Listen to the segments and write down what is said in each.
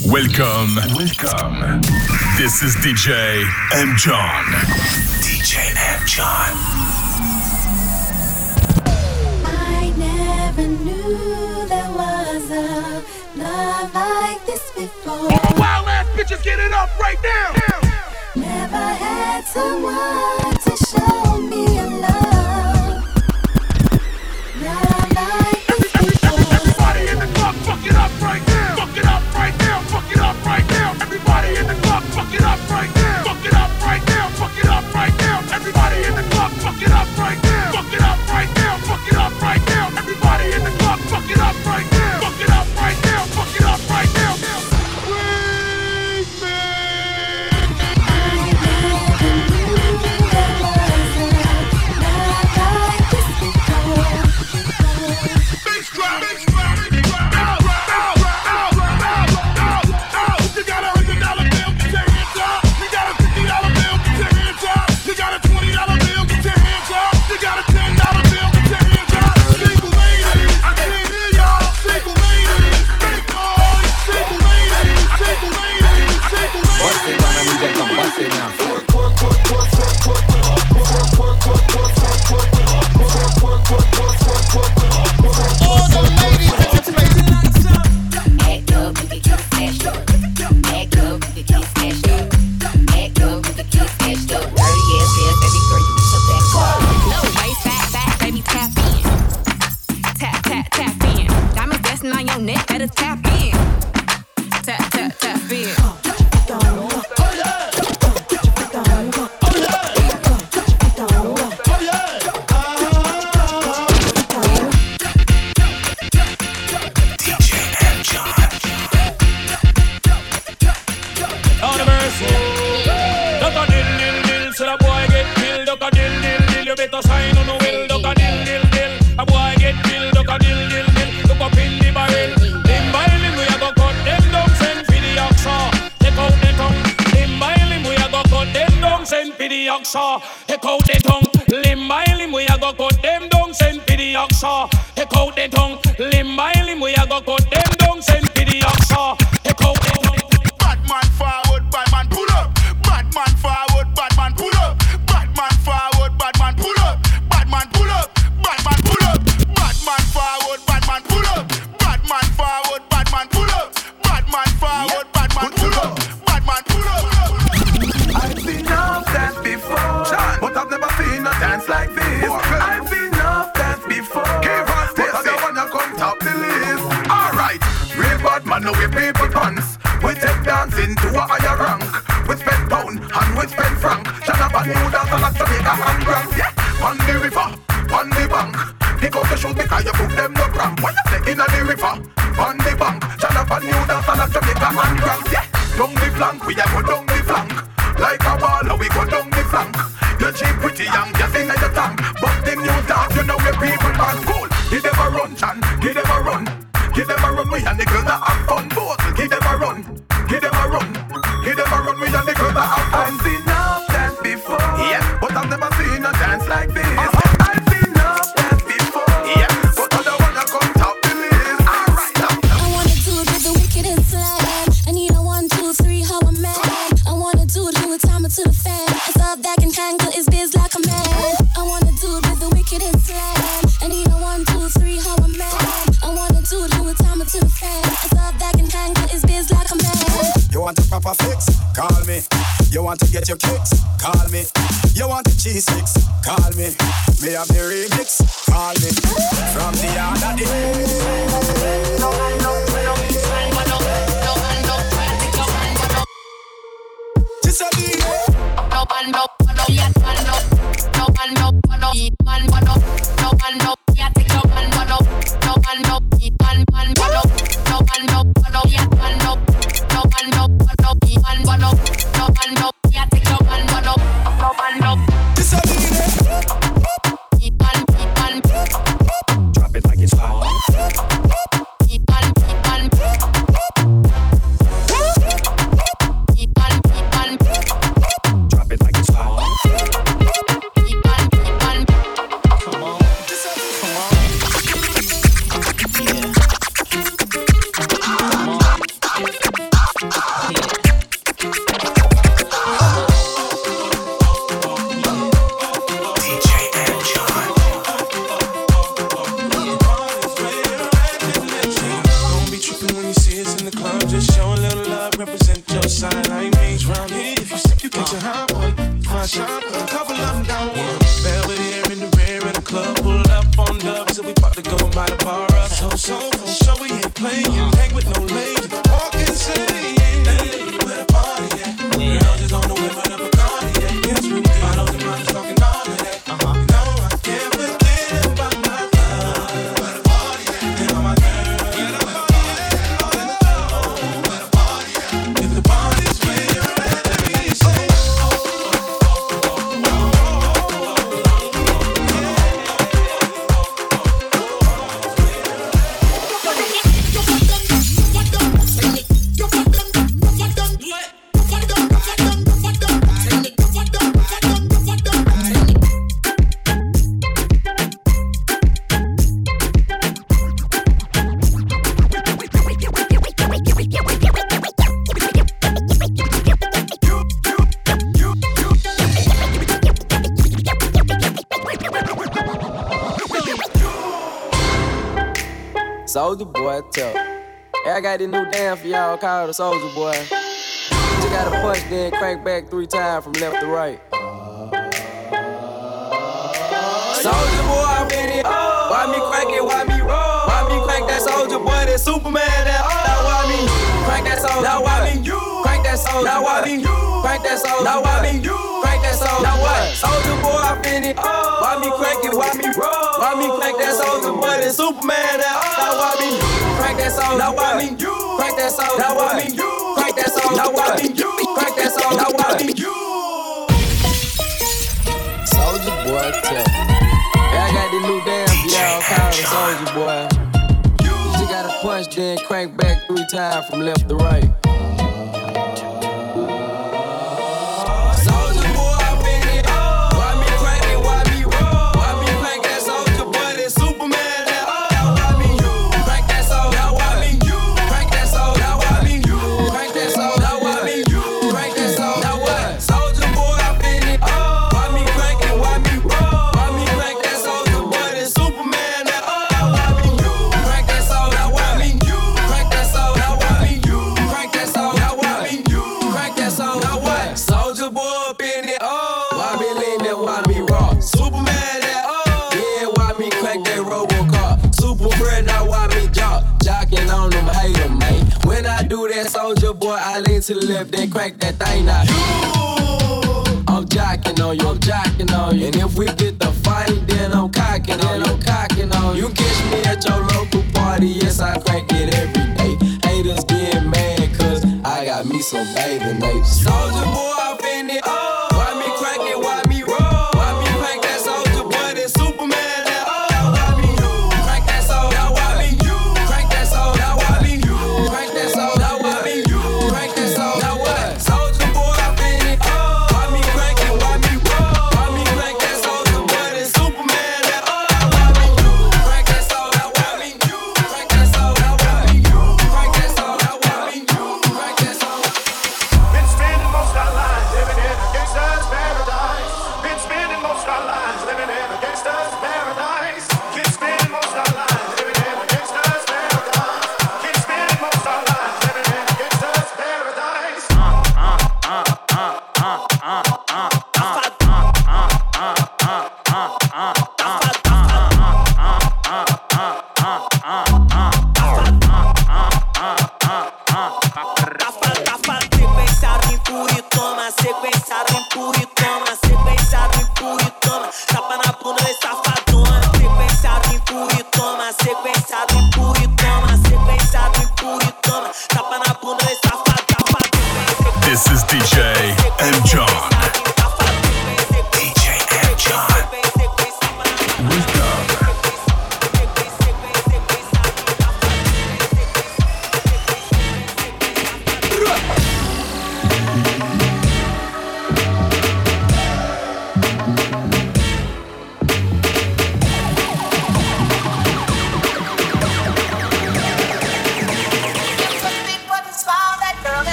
Welcome. Welcome. This is DJ M. John. DJ M. John. I never knew there was a love like this before. All the wild ass bitches get it up right now. Never had someone to show me. show we ain't playing. Hang with no lame. got this new dance for y'all called the Soulja Boy. Just gotta punch, then crank back three times from left to right. Soulja Boy, I'm in it. Why me crank it? Why me roll? Why me crank that Soulja Boy? That Superman? That oh. Now why me crank that Soldier? Now why me you crank that Soldier? Now why me you crank that Soldier? Now why me you soldier now what? Soulja boy, I finna. Oh. Why me crack it? Why me roll? Why me crack that Soulja boy? That Superman out. Oh. Now why me crack that soldier? Now why me you crack that soldier? Now why me you crack that soldier? Now why me you crack that soldier? Now why me you? Soulja boy, tell. Yeah, I got the new damn y'all call him Soulja boy. You just gotta punch, then crank back three times from left to right.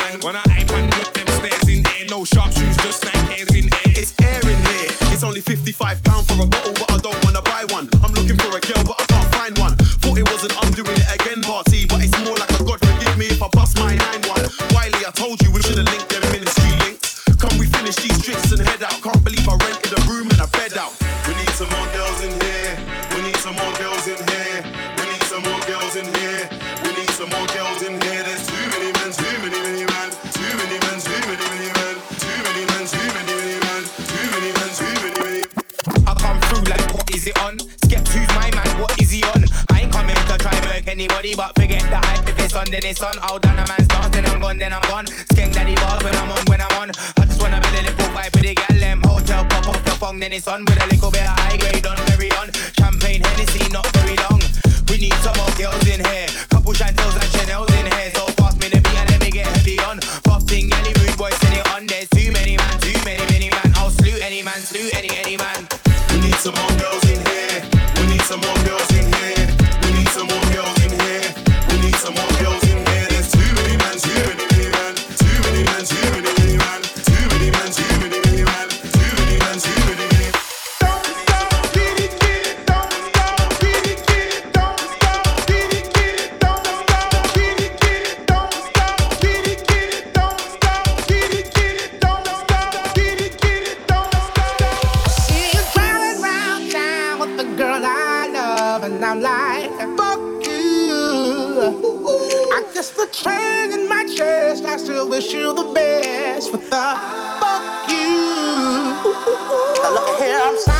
man. When I aim and put them stairs in air, no sharp shoes, just like hairs in air. It's air in here. It's only 55 pound for a bottle, but I don't wanna buy one. I'm looking for a girl, but I can't find one. Thought it was an Sunday they sun out and a man's dance Then I'm gone, then I'm gone. Skank daddy bars when I'm on, when I'm on. I just wanna be the little vibe with the gal Them. Hotel pop off the phone Then it's on with a little bit of high grade. I'm sorry.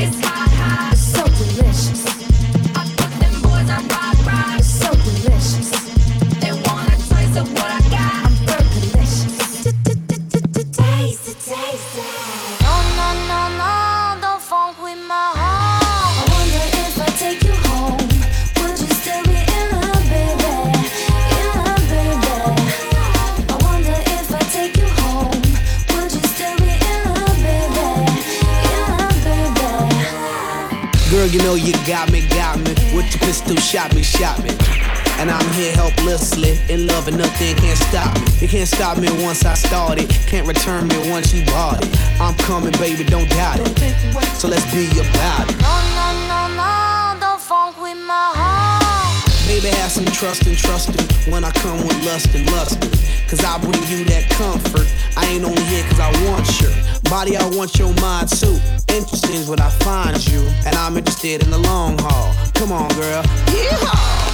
It's hot, hot, so delicious. you know you got me, got me. With your pistol, shot me, shot me. And I'm here helplessly, in love and nothing can't stop me. You can't stop me once I started, can't return me once you bought it. I'm coming, baby, don't doubt it. So let's be about it. Baby, have some trust and trust me when I come with lust and lust. Cause I bring you that comfort. I ain't only here cause I want your body, I want your mind too. Interesting is what I find you, and I'm interested in the long haul. Come on, girl. Yeehaw!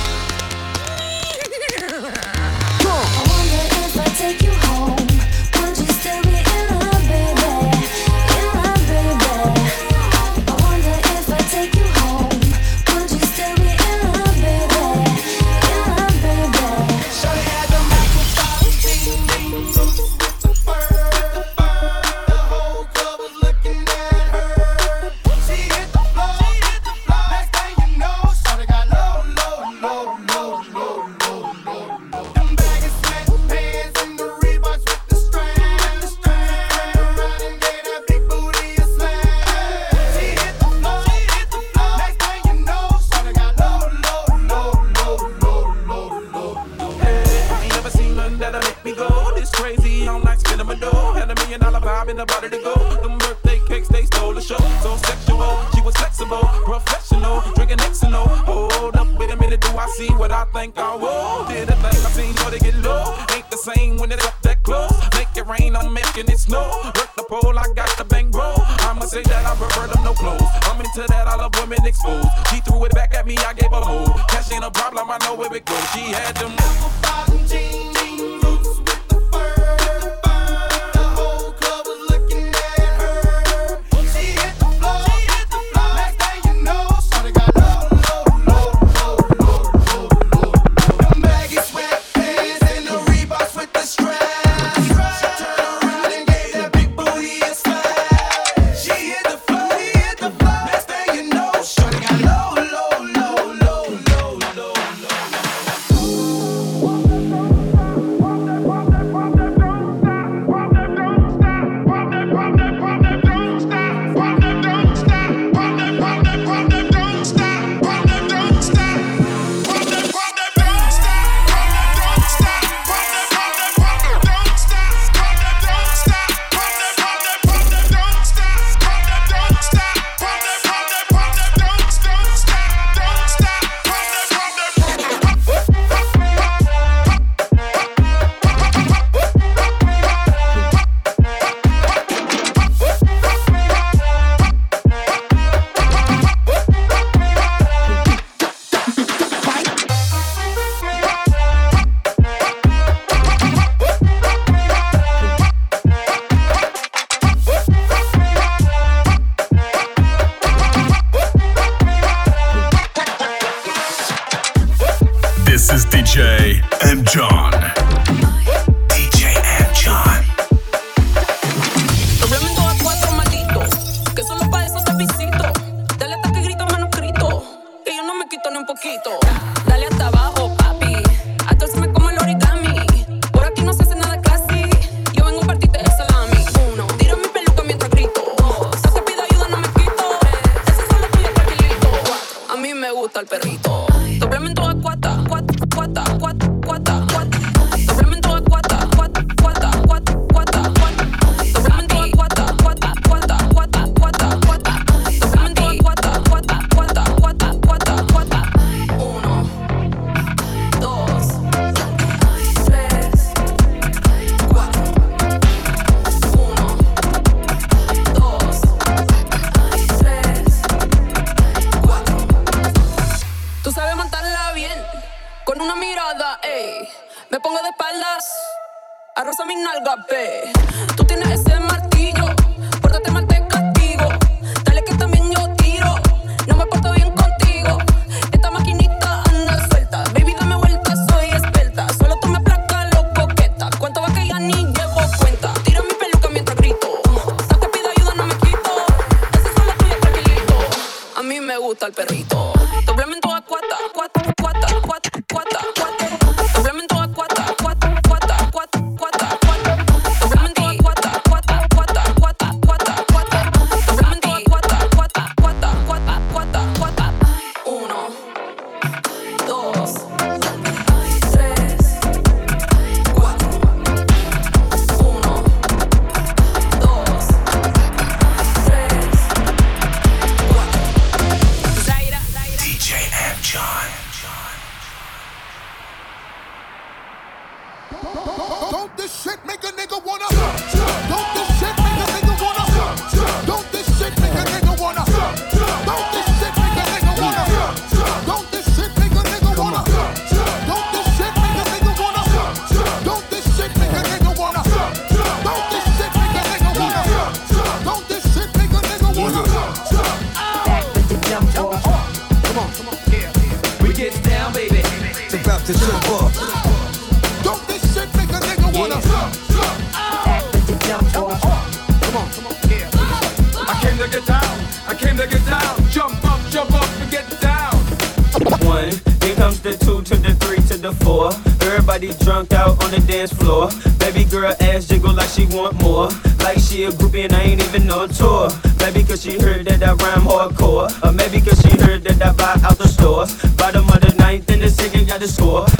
Bottom of the ninth and the second got the score.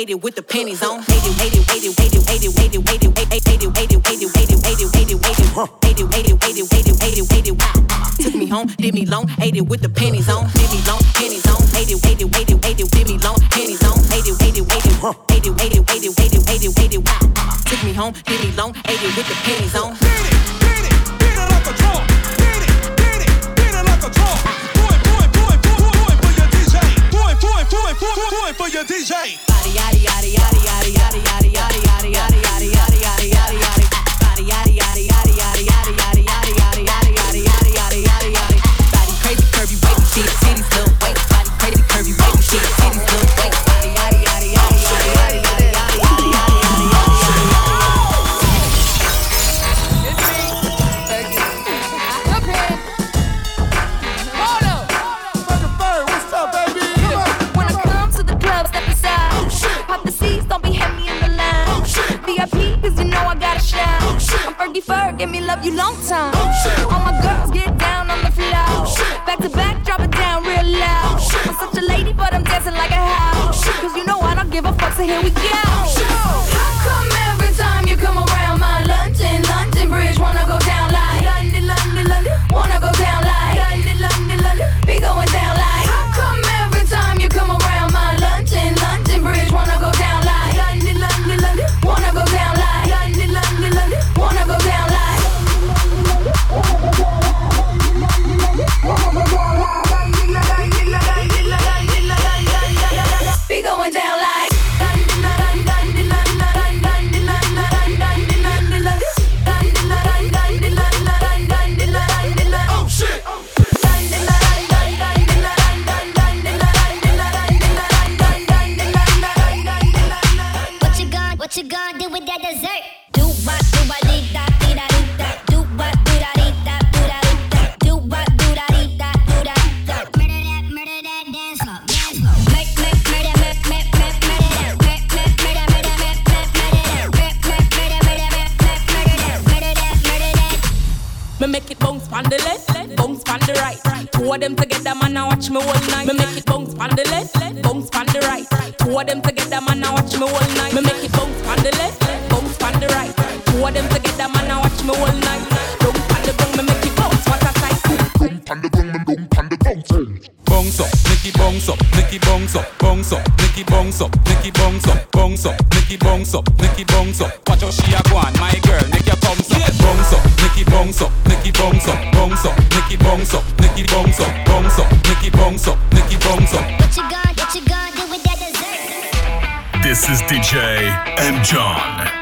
ate it with the pennies on. Left, bounce on the right. Two of them together, man, I watch me all night. Me make it bounce on the left, bounce on the right. Two of them together, man, I watch me all night. Bounce on the ground, me make it bounce. What a sight. Bounce up, Nicky bounce up, Nicky bounce up, bounce up, Nicky bounce up, Nicky bounce up, bounce up, Nicky bounce up, Nicky bounce up. Watch how she a go on, my girl, make your thumbs up. Bounce up, Nicky bounce up, Nicky bounce up, bounce up, Nicky bounce up, Nicky bounce up, bounce up, Nicky bounce up, This is DJ M. John.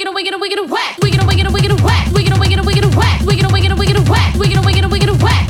wiggle, wiggle, wiggle, whack. Wiggle, wiggle, wiggle, whack. Wiggle, wiggle, wiggle, whack. Wiggle, wiggle, wiggle, whack. Wiggle, wiggle, wiggle, whack. Wiggle, wiggle, wiggle, whack.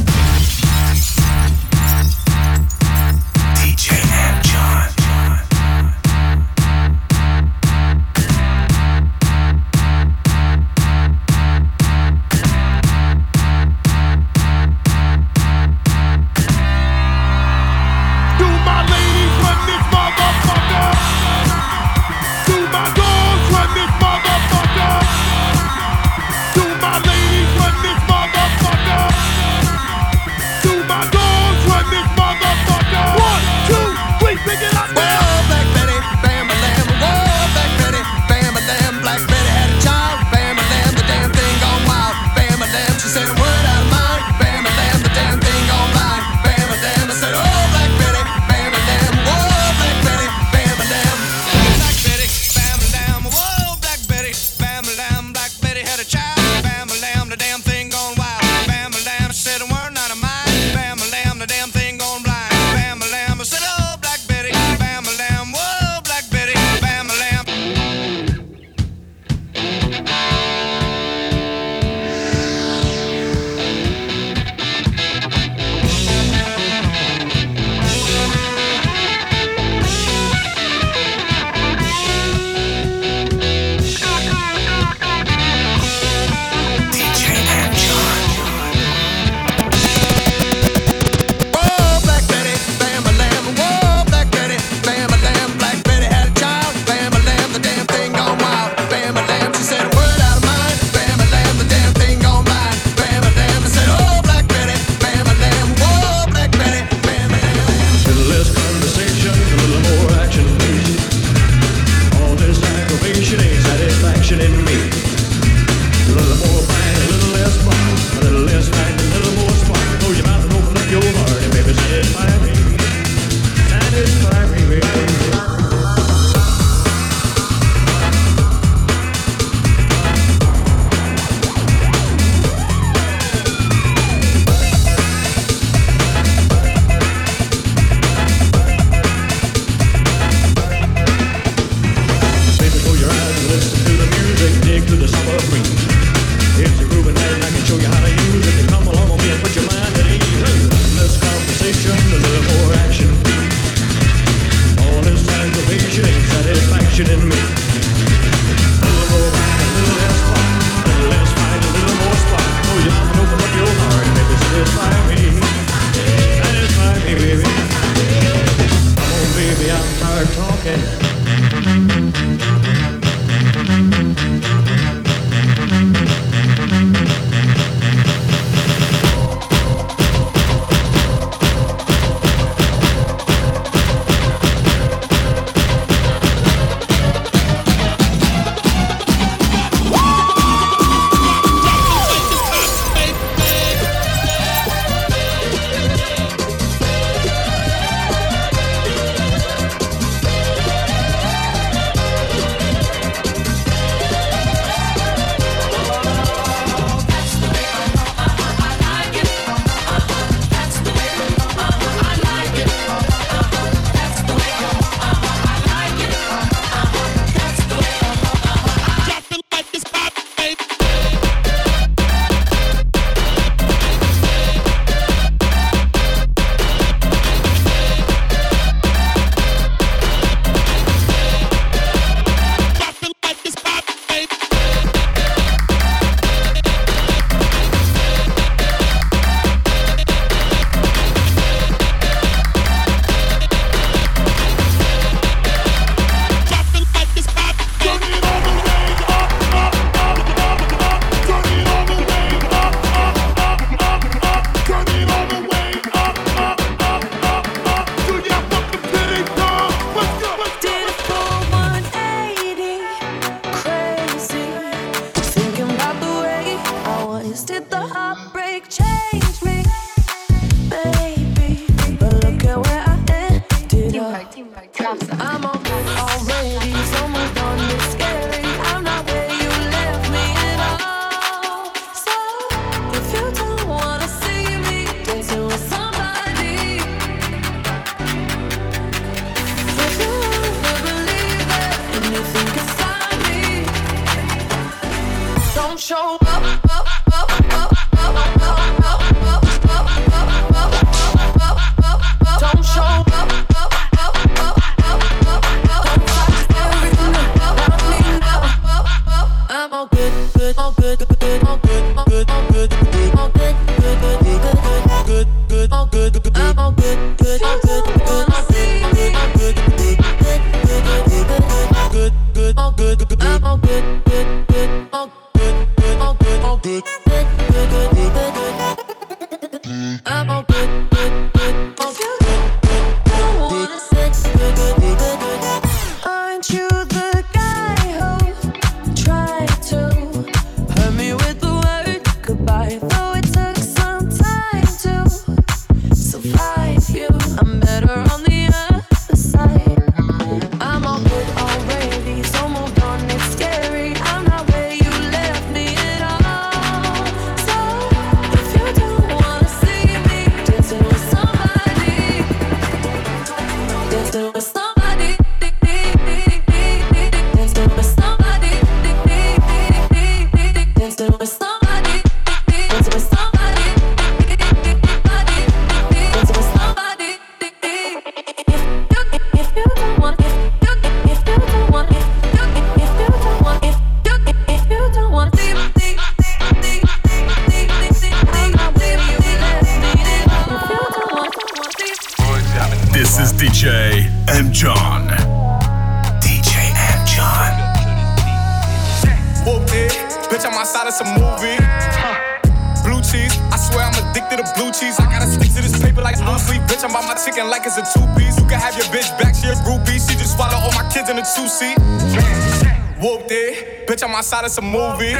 it's a movie.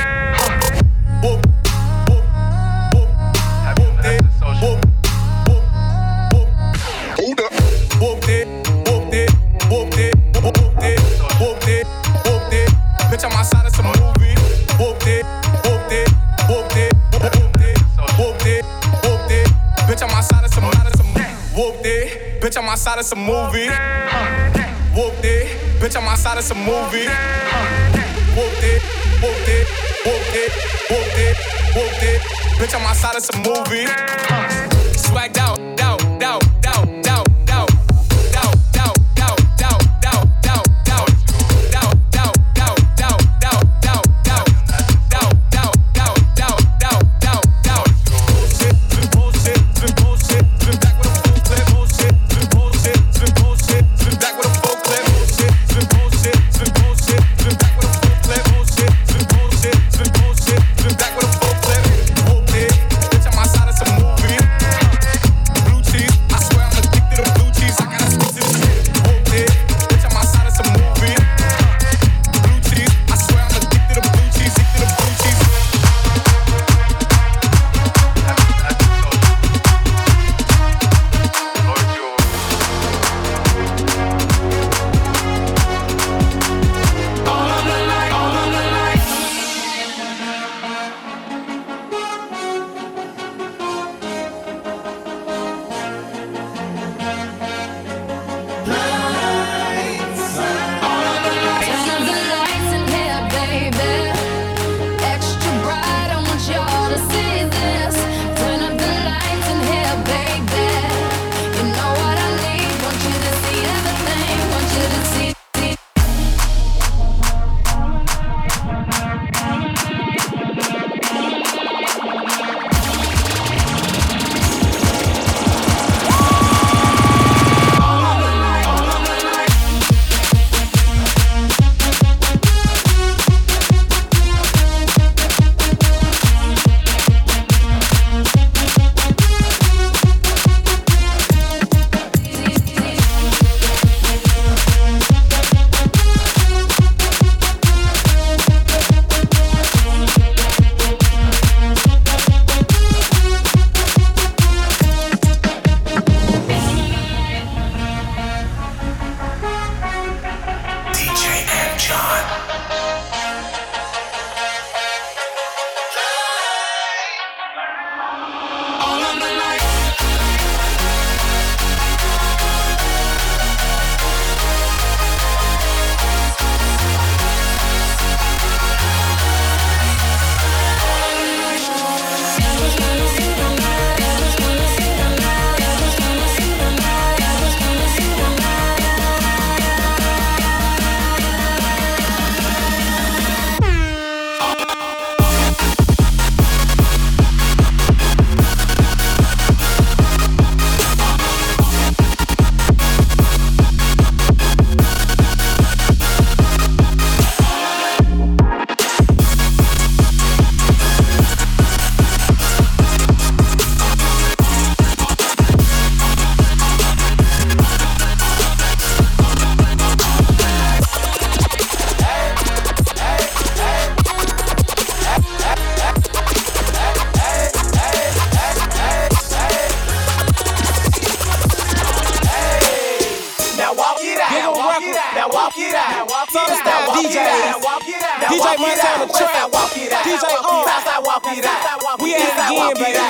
Whoop, whoop, whoop, whoop, it, whoop, whoop, whoop. Hold up. Whooped it, whooped it, whooped it, whooped it, whooped it, whooped it. Bitch, I'm outside, it's a movie. Whooped it, whooped it, whooped it, whooped it, whooped it, whooped it. Bitch, I'm outside, it's a movie. Whooped it, bitch, I'm outside, it's a movie. Whooped it, bitch, I'm outside, it's a movie. Whooped it it, it, it, it. Bitch, I'm outside of some movie. Swagged out. Walk DJs. it out. Walk it out. DJ walk it Montana out. Trap. Westside walk it out. DJ Now walk On. it out. Walk it out. We at it again, baby.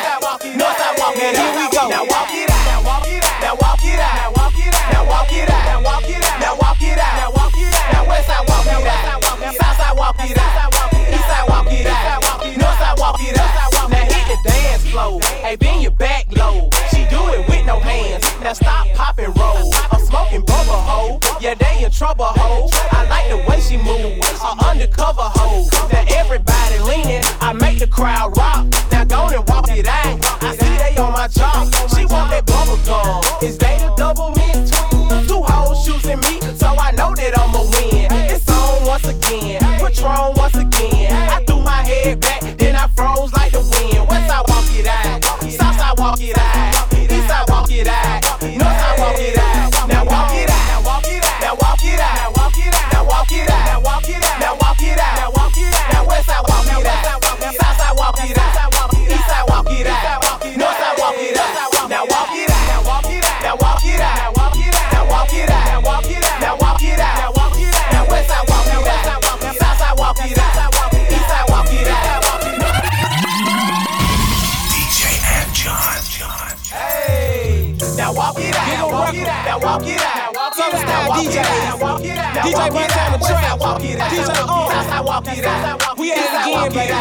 Northside walk it Here we go. Now walk it out. Now walk it out. Now walk it out. Now walk it out. Now walk it out. Now walk it out. Now walk it out. Now walk it out. Now Westside walk it out. Southside walk it out. Eastside walk it out. Northside walk it out. Now hit the dance floor. Hey, bend your back low. She do it with no hands. Now stop, pop and roll. Smoking bubble hoe. Yeah, they in trouble hoe. I like the way she move. A undercover hoe. Now everybody leaning. I make the crowd rock. Now go and walk it out. I see they on my job. She want that bubble gum. Is they the double mint? Two hoes choosing me, so I know that I'ma win. It's on once again. Patron once again. I threw my head back, then I froze like the wind. Westside walk it out. Southside walk it out. Eastside walk it out. Northside walk it out. It out. Now walk it out. Now walk it out. Now walk it out. Now walk it out. Now Westside walk it out. Southside walk it out. Eastside walk it out. Northside walk it out. Now walk it out. Now walk it out. Now walk it out. Now walk it out. Now walk it out. Now walk it out. Now walk it out. Now walk it out. Now Westside walk it out. Southside walk it out. Eastside walk it out. DJ M. John. John. Hey, now walk it out. Now walk it out. Now walk it out. DJ. DJ one time a trap. DJ on. We at it again, baby.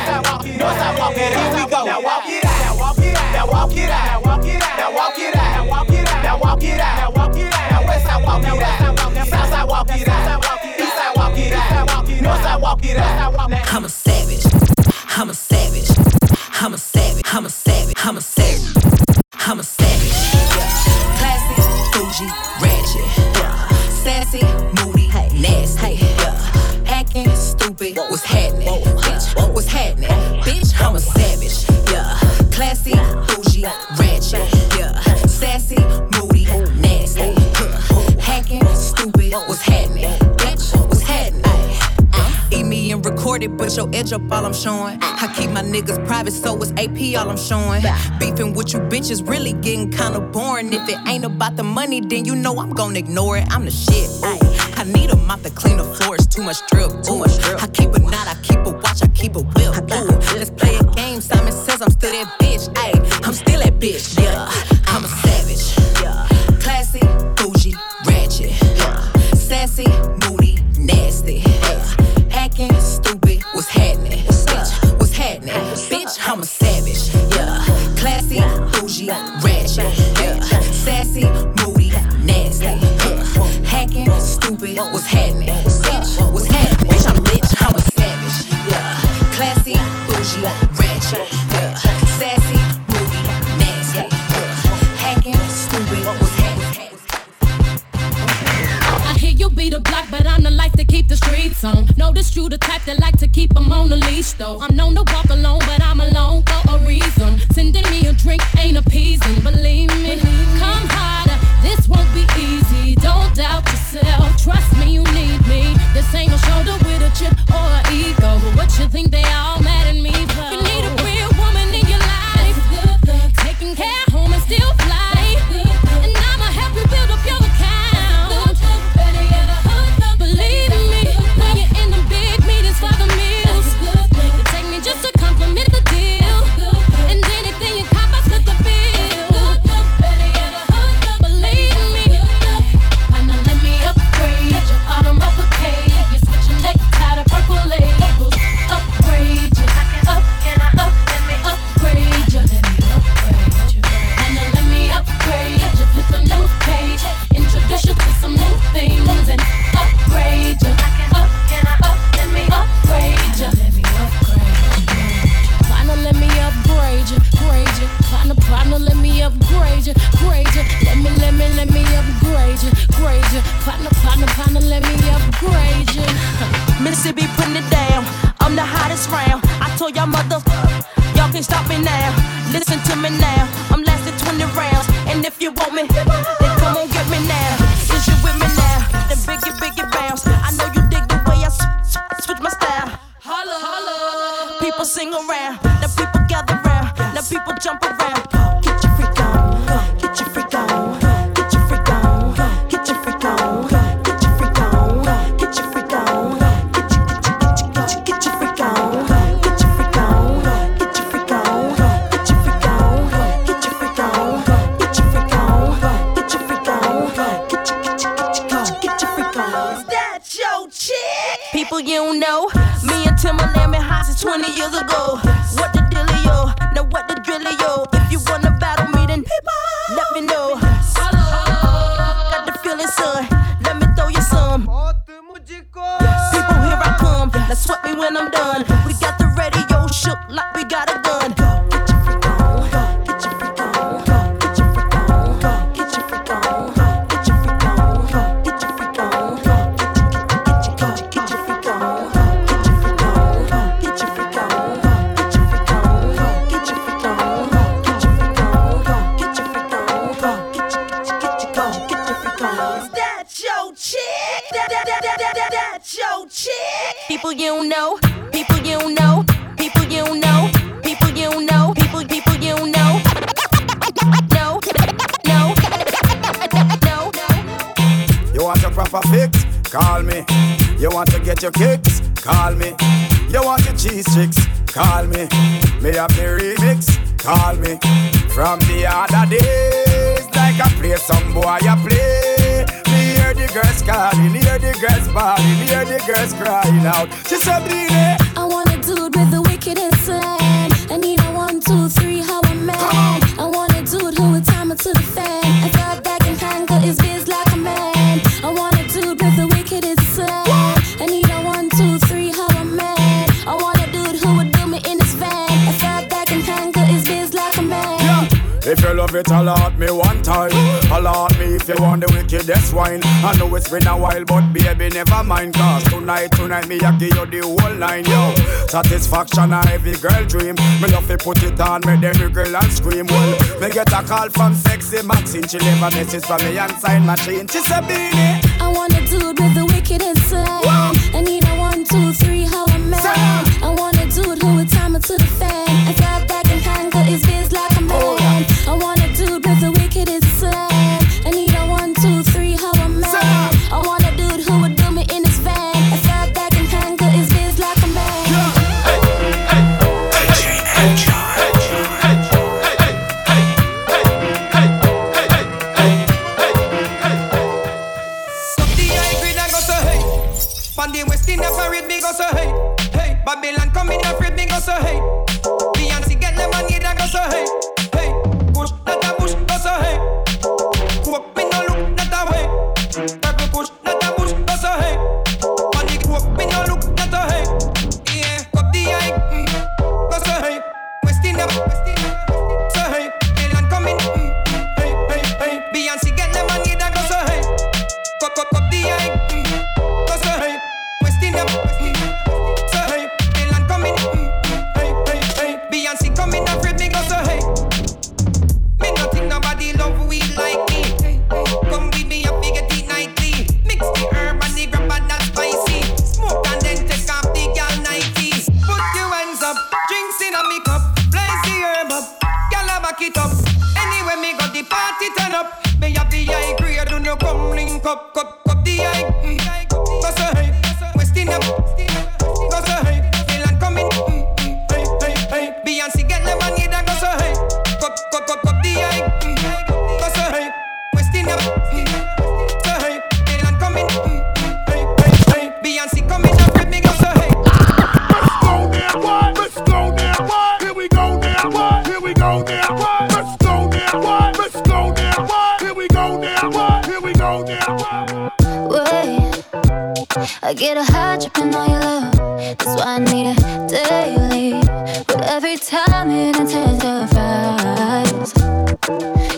Northside walk it. Here we go. Now walk it out. Now walk it out. Now walk it out. Now walk it out. Now walk it out. Now walk it out. Now walk it out. Now walk it out. Now Westside walk it out. Southside walk it out. Eastside walk it out. Northside walk it out. I'm a savage. Put your edge up, all I'm showing. I keep my niggas private, so it's AP, all I'm showing. Beefing with you bitches really getting kinda boring. If it ain't about the money, then you know I'm gonna ignore it. I'm the shit. Ooh. I need a mop to clean the floors. Too much drip. Ooh. I keep a knot, I keep a watch, I keep a whip. want your kicks? Call me. You want your cheese sticks, Call me. May I be remix? Call me. From the other days, like I play some boy, I play. Me hear the girls calling, hear the girls bawling, hear the girls crying out. She said, Billy, that's wine. I know it's been a while, but baby, never mind. Cause tonight, tonight, me, I give you the whole line, yo. Satisfaction, I every girl dream. Me love to put it on, me, every girl and scream. Well, me get a call from sexy Maxine. She leave a message for me and sign machine. She said, Beenie. I wanna do with the wickedest side. get a high tripping on your love. That's why I need it daily. But every time it intensifies,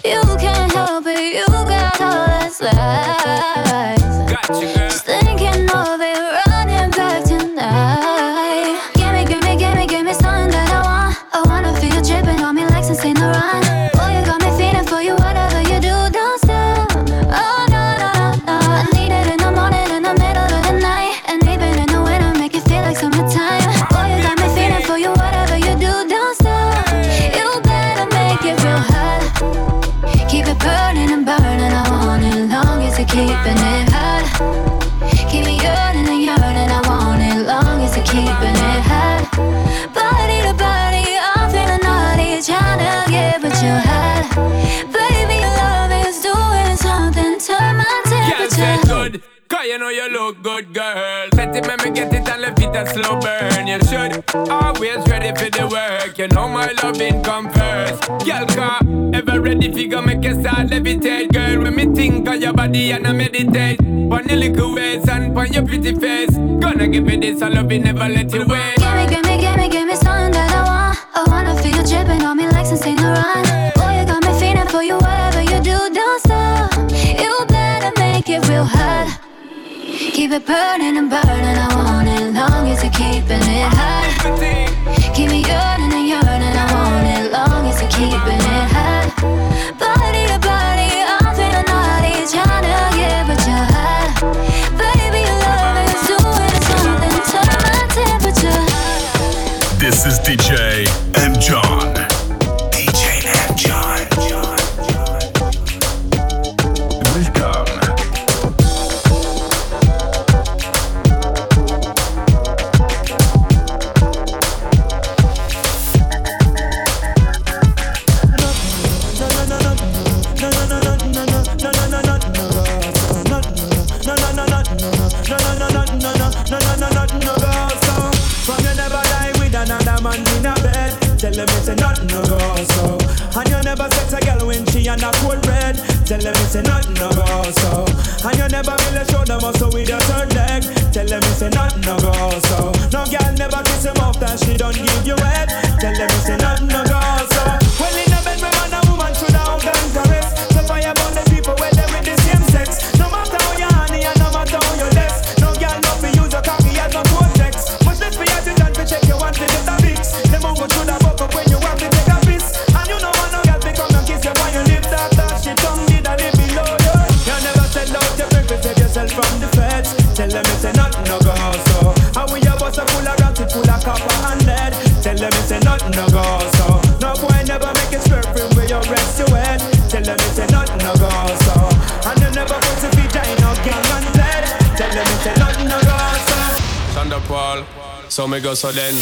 you can't help it. You got all that lies. Gotcha, girl. you know my loving come first. Girl, car, ever ready figure make you start levitate. Girl, when me think of your body and I meditate. Pon your little waist and pon your pretty face. Gonna give you this, I love you, never let you wait. Give me, give me, give me, give me something that I want. I wanna feel you dripping on me like some Saint Laurent. Boy, you got me feeling for you, whatever you do, don't stop. You better make it real hard. Keep it burning and burning. I want it long as you're keeping it hot. Keep me yearning and yearning. I want it long as you're keeping it hot. Body to body, I'm feeling naughty, trying to get what you're. Baby, your love is doing something to my temperature. This is DJ. Go so then.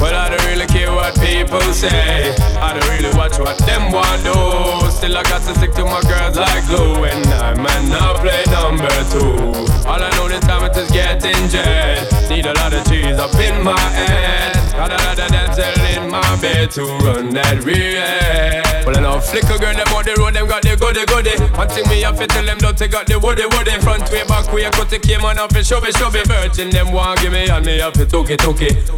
Well, I don't really care what people say. I don't really watch what them want do. Still, I got to stick to my girls like glue. And I man not play number two. All I know this time is getting jet. Need a lot of cheese up in my head. Got a lot of dancing in my bed to run that real. Well, I know flicker girl, them on the road, them got the goody goody. One thing me have to tell them, don't take got the woody woody. Front way, back way, cut the came on off and show me, show me. Virgin, them want give me, and me have to took it.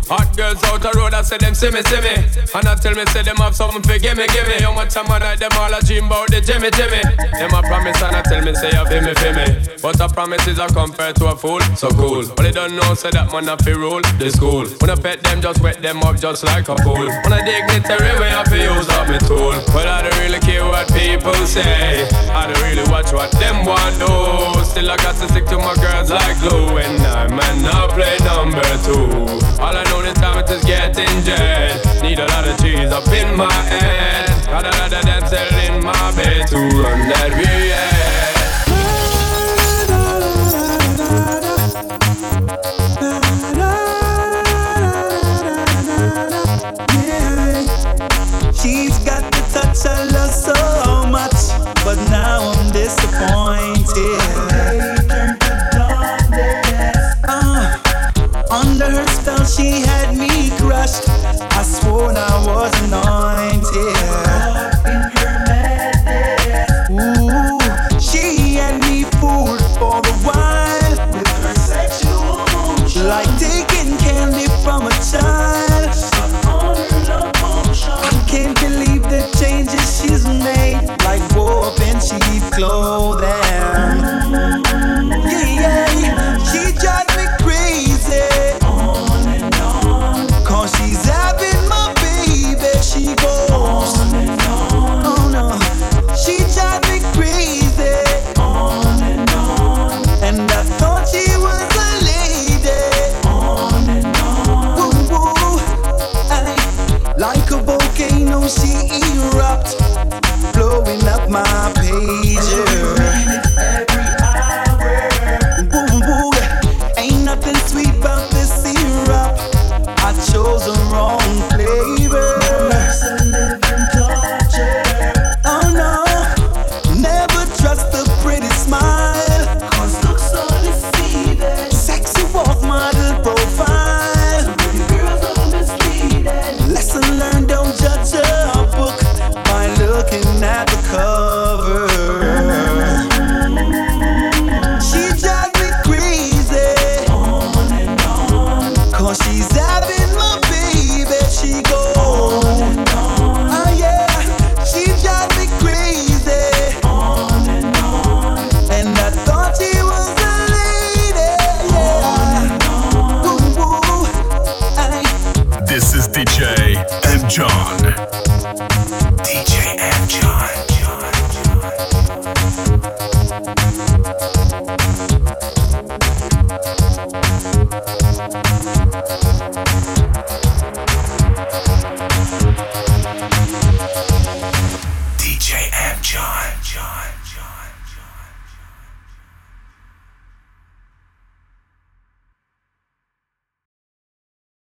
Hot girls out the road, I say them see me, see me. And I tell me, say them have something for give me, give me. How much time I night, them all a dream about the Jimmy, Jimmy. Them a promise, and I tell me, say you feel me, feel me. But a promise is a compared to a fool, so cool. But they don't know, say that man have to rule the school. When I pet them, just wet them up just like a pool. When I dignitary way, I feel use up my tool. But I don't really care what people say. I don't really watch what them want do. Still I got to stick to my girls like glue. And I man not play number two. All I know this time it is getting jet. Need a lot of cheese up in my head. Got a lot of dancing in my bed to run that. I